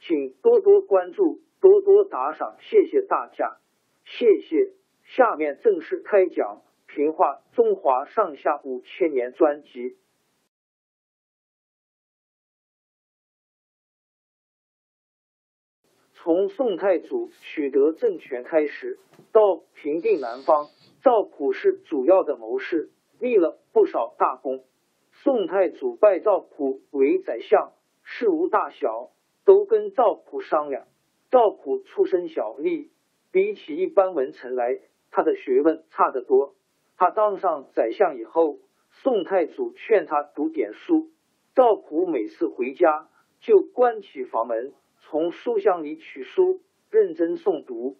请多多关注，多多打赏，谢谢大家，谢谢。下面正式开讲《评话中华上下五千年》专辑。从宋太祖取得政权开始，到平定南方，赵普是主要的谋士，立了不少大功。宋太祖拜赵普为宰相，事无大小。都跟赵普商量。赵普出身小吏，比起一般文臣来，他的学问差得多。他当上宰相以后，宋太祖劝他读点书。赵普每次回家就关起房门，从书箱里取书，认真诵读。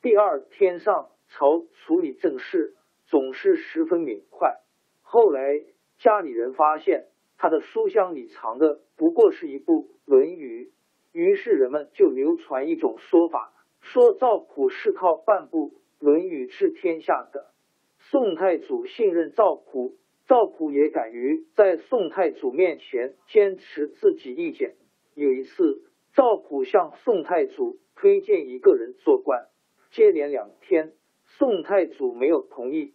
第二天上朝处理政事，总是十分敏快。后来家里人发现他的书箱里藏的不过是一部《论语》。于是人们就流传一种说法，说赵普是靠半部《论语》治天下的。宋太祖信任赵普，赵普也敢于在宋太祖面前坚持自己意见。有一次，赵普向宋太祖推荐一个人做官，接连两天，宋太祖没有同意。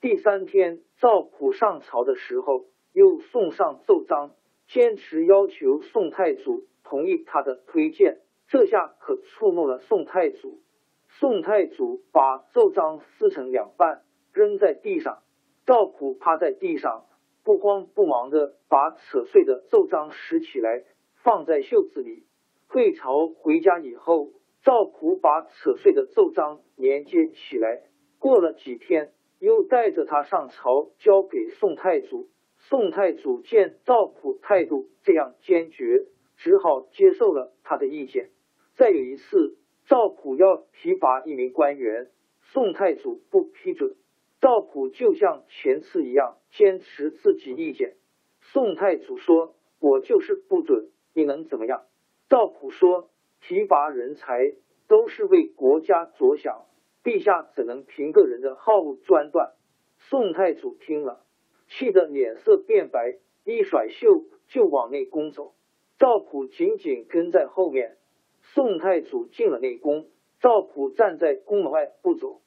第三天，赵普上朝的时候，又送上奏章，坚持要求宋太祖。同意他的推荐，这下可触怒了宋太祖。宋太祖把奏章撕成两半，扔在地上。赵普趴在地上，不慌不忙的把扯碎的奏章拾起来，放在袖子里。退朝回家以后，赵普把扯碎的奏章连接起来。过了几天，又带着他上朝，交给宋太祖。宋太祖见赵普态度这样坚决。只好接受了他的意见。再有一次，赵普要提拔一名官员，宋太祖不批准。赵普就像前次一样，坚持自己意见。宋太祖说：“我就是不准，你能怎么样？”赵普说：“提拔人才都是为国家着想，陛下怎能凭个人的好恶专断？”宋太祖听了，气得脸色变白，一甩袖就往内宫走。赵普紧紧跟在后面。宋太祖进了内宫，赵普站在宫门外不走。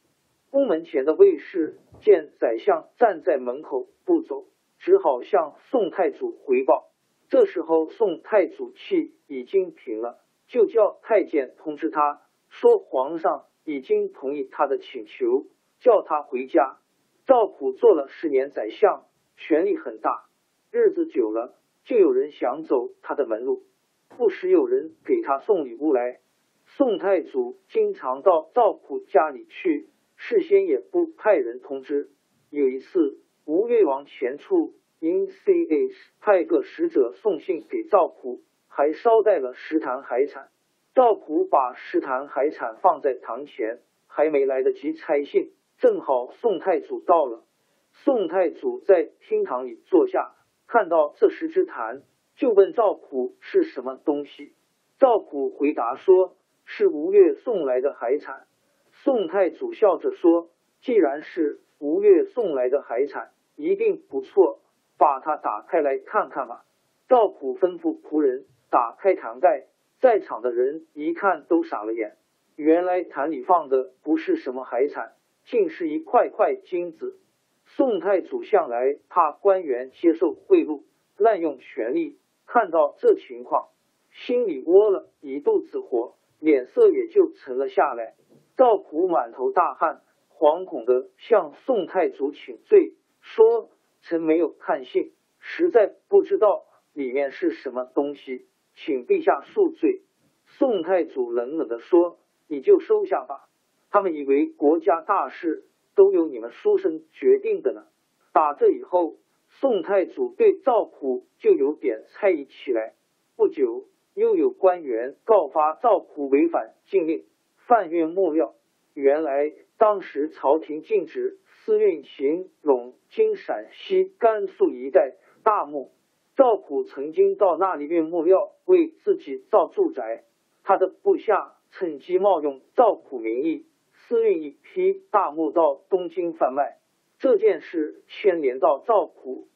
宫门前的卫士见宰相站在门口不走，只好向宋太祖回报。这时候，宋太祖气已经平了，就叫太监通知他说，皇上已经同意他的请求，叫他回家。赵普做了十年宰相，权力很大，日子久了。就有人想走他的门路，不时有人给他送礼物来。宋太祖经常到赵普家里去，事先也不派人通知。有一次，吴越王前处因 C.H 派个使者送信给赵普，还捎带了十坛海产。赵普把十坛海产放在堂前，还没来得及拆信，正好宋太祖到了。宋太祖在厅堂里坐下。看到这十坛，就问赵普是什么东西。赵普回答说：“是吴越送来的海产。宋太祖笑着说：“既然是吴越送来的海产，一定不错，把它打开来看看吧。”赵普吩咐仆人打开坛盖，在场的人一看都傻了眼。原来坛里放的不是什么海产，竟是一块块金子。宋太祖向来怕官员接受贿赂、滥用权力，看到这情况，心里窝了一肚子火，脸色也就沉了下来。赵普满头大汗，惶恐的向宋太祖请罪，说：“臣没有看信，实在不知道里面是什么东西，请陛下恕罪。”宋太祖冷冷的说。你就收下吧，他们以为国家大事都由你们书生决定的呢。打这以后，宋太祖对赵普就有点猜疑起来。不久，又有官员告发赵普违反禁令，贩运木料。原来当时朝廷禁止私运行陇、经陕西、甘肃一带大木，赵普曾经到那里运木料，为自己造住宅。他的部下。趁机冒用赵普名义私运一批大木到东京贩卖，这件事牵连到赵普，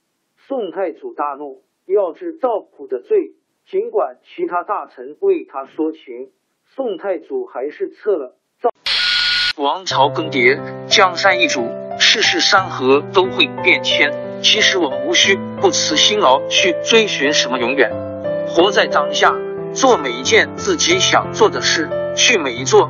宋太祖大怒，要治赵普的罪。尽管其他大臣为他说情，宋太祖还是撤了赵。王朝更迭，江山易主，世事山河都会变迁。其实我们无需不辞辛劳去追寻什么永远，活在当下，做每一件自己想做的事。去每一座